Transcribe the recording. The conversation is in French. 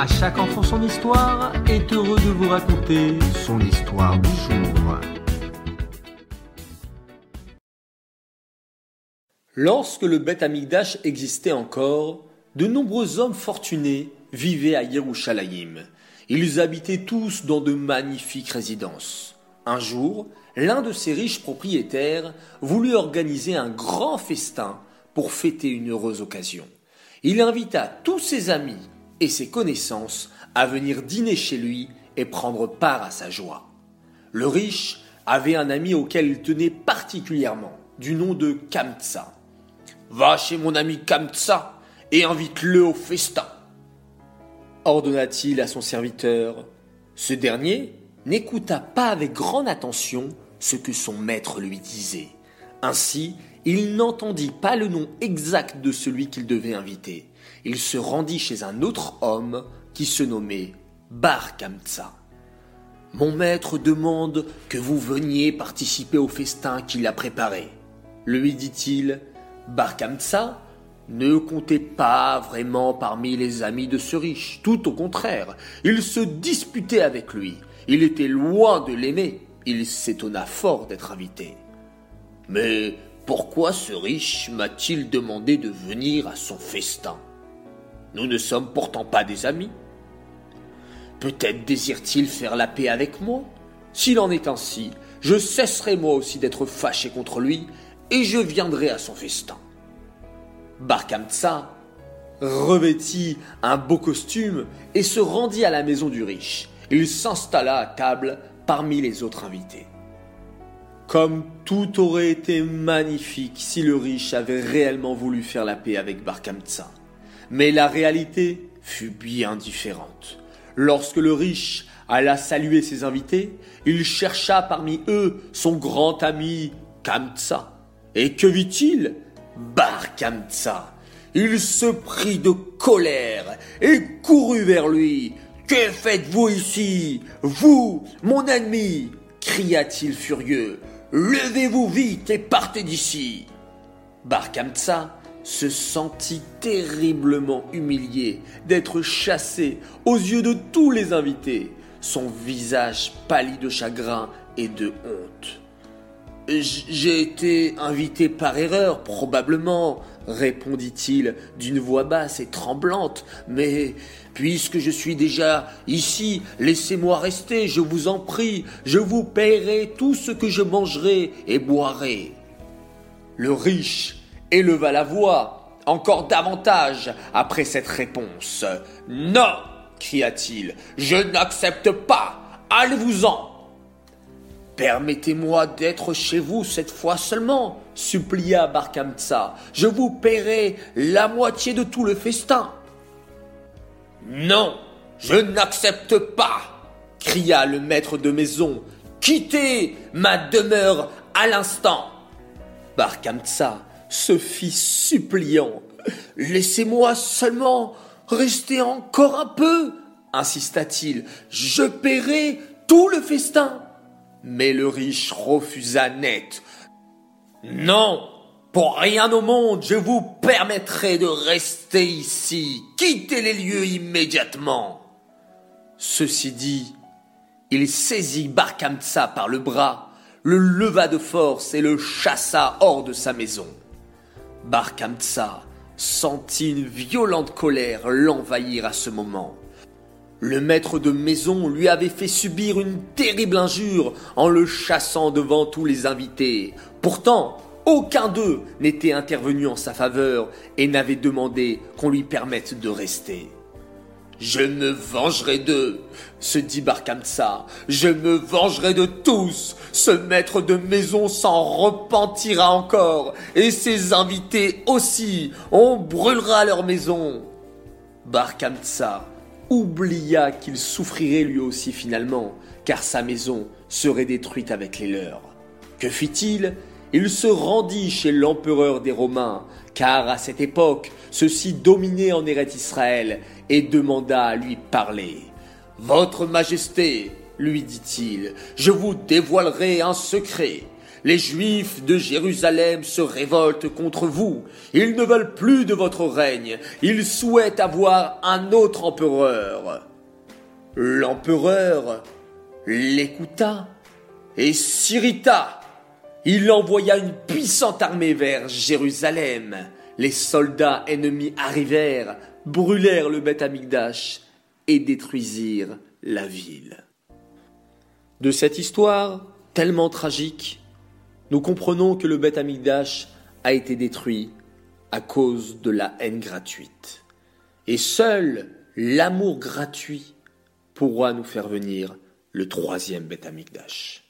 À chaque enfant son histoire est heureux de vous raconter son histoire du jour. Lorsque le Beth Amigdash existait encore, de nombreux hommes fortunés vivaient à Yerushalayim. Ils habitaient tous dans de magnifiques résidences. Un jour, l'un de ces riches propriétaires voulut organiser un grand festin pour fêter une heureuse occasion. Il invita tous ses amis et ses connaissances à venir dîner chez lui et prendre part à sa joie. Le riche avait un ami auquel il tenait particulièrement, du nom de Kamtsa. Va chez mon ami Kamtsa et invite-le au festin. Ordonna-t-il à son serviteur. Ce dernier n'écouta pas avec grande attention ce que son maître lui disait. Ainsi, il n'entendit pas le nom exact de celui qu'il devait inviter. Il se rendit chez un autre homme qui se nommait Bar Kamtsa. Mon maître demande que vous veniez participer au festin qu'il a préparé. Lui dit-il, Bar Kamtsa ne comptait pas vraiment parmi les amis de ce riche, tout au contraire, il se disputait avec lui, il était loin de l'aimer, il s'étonna fort d'être invité. Mais pourquoi ce riche m'a-t-il demandé de venir à son festin? Nous ne sommes pourtant pas des amis. Peut-être désire-t-il faire la paix avec moi S'il en est ainsi, je cesserai moi aussi d'être fâché contre lui, et je viendrai à son festin. Barkamtsa revêtit un beau costume et se rendit à la maison du riche. Il s'installa à table parmi les autres invités. Comme tout aurait été magnifique si le riche avait réellement voulu faire la paix avec Barkamtsa. Mais la réalité fut bien différente. Lorsque le riche alla saluer ses invités, il chercha parmi eux son grand ami Kamtsa. Et que vit-il? Bar Kamtsa. Il se prit de colère et courut vers lui. Que faites-vous ici? Vous, mon ennemi cria-t-il furieux. Levez-vous vite et partez d'ici. Bar se sentit terriblement humilié d'être chassé aux yeux de tous les invités. Son visage pâlit de chagrin et de honte. J'ai été invité par erreur, probablement, répondit-il d'une voix basse et tremblante, mais puisque je suis déjà ici, laissez-moi rester, je vous en prie, je vous paierai tout ce que je mangerai et boirai. Le riche éleva la voix encore davantage après cette réponse. Non, cria-t-il, je n'accepte pas, allez-vous-en. Permettez-moi d'être chez vous cette fois seulement, supplia Barkamtsa. Je vous paierai la moitié de tout le festin. Non, je n'accepte pas, cria le maître de maison. Quittez ma demeure à l'instant. Barkamtsa se fit suppliant. Laissez-moi seulement rester encore un peu, insista-t-il. Je paierai tout le festin. Mais le riche refusa net. Non, pour rien au monde, je vous permettrai de rester ici. Quittez les lieux immédiatement. Ceci dit, il saisit Barkamtsa par le bras, le leva de force et le chassa hors de sa maison. Barkamtsa sentit une violente colère l'envahir à ce moment. Le maître de maison lui avait fait subir une terrible injure en le chassant devant tous les invités. Pourtant, aucun d'eux n'était intervenu en sa faveur et n'avait demandé qu'on lui permette de rester. Je me vengerai d'eux, se dit Barkamsa. Je me vengerai de tous. Ce maître de maison s'en repentira encore, et ses invités aussi. On brûlera leur maison. Barkamsa oublia qu'il souffrirait lui aussi finalement, car sa maison serait détruite avec les leurs. Que fit-il? Il se rendit chez l'empereur des Romains, car à cette époque, ceux-ci dominaient en Eretz Israël, et demanda à lui parler. Votre Majesté, lui dit-il, je vous dévoilerai un secret. Les Juifs de Jérusalem se révoltent contre vous. Ils ne veulent plus de votre règne. Ils souhaitent avoir un autre empereur. L'empereur l'écouta et s'irrita. Il envoya une puissante armée vers Jérusalem. Les soldats ennemis arrivèrent, brûlèrent le Beth Amikdash et détruisirent la ville. De cette histoire tellement tragique, nous comprenons que le Beth Amikdash a été détruit à cause de la haine gratuite. Et seul l'amour gratuit pourra nous faire venir le troisième Beth Amikdash.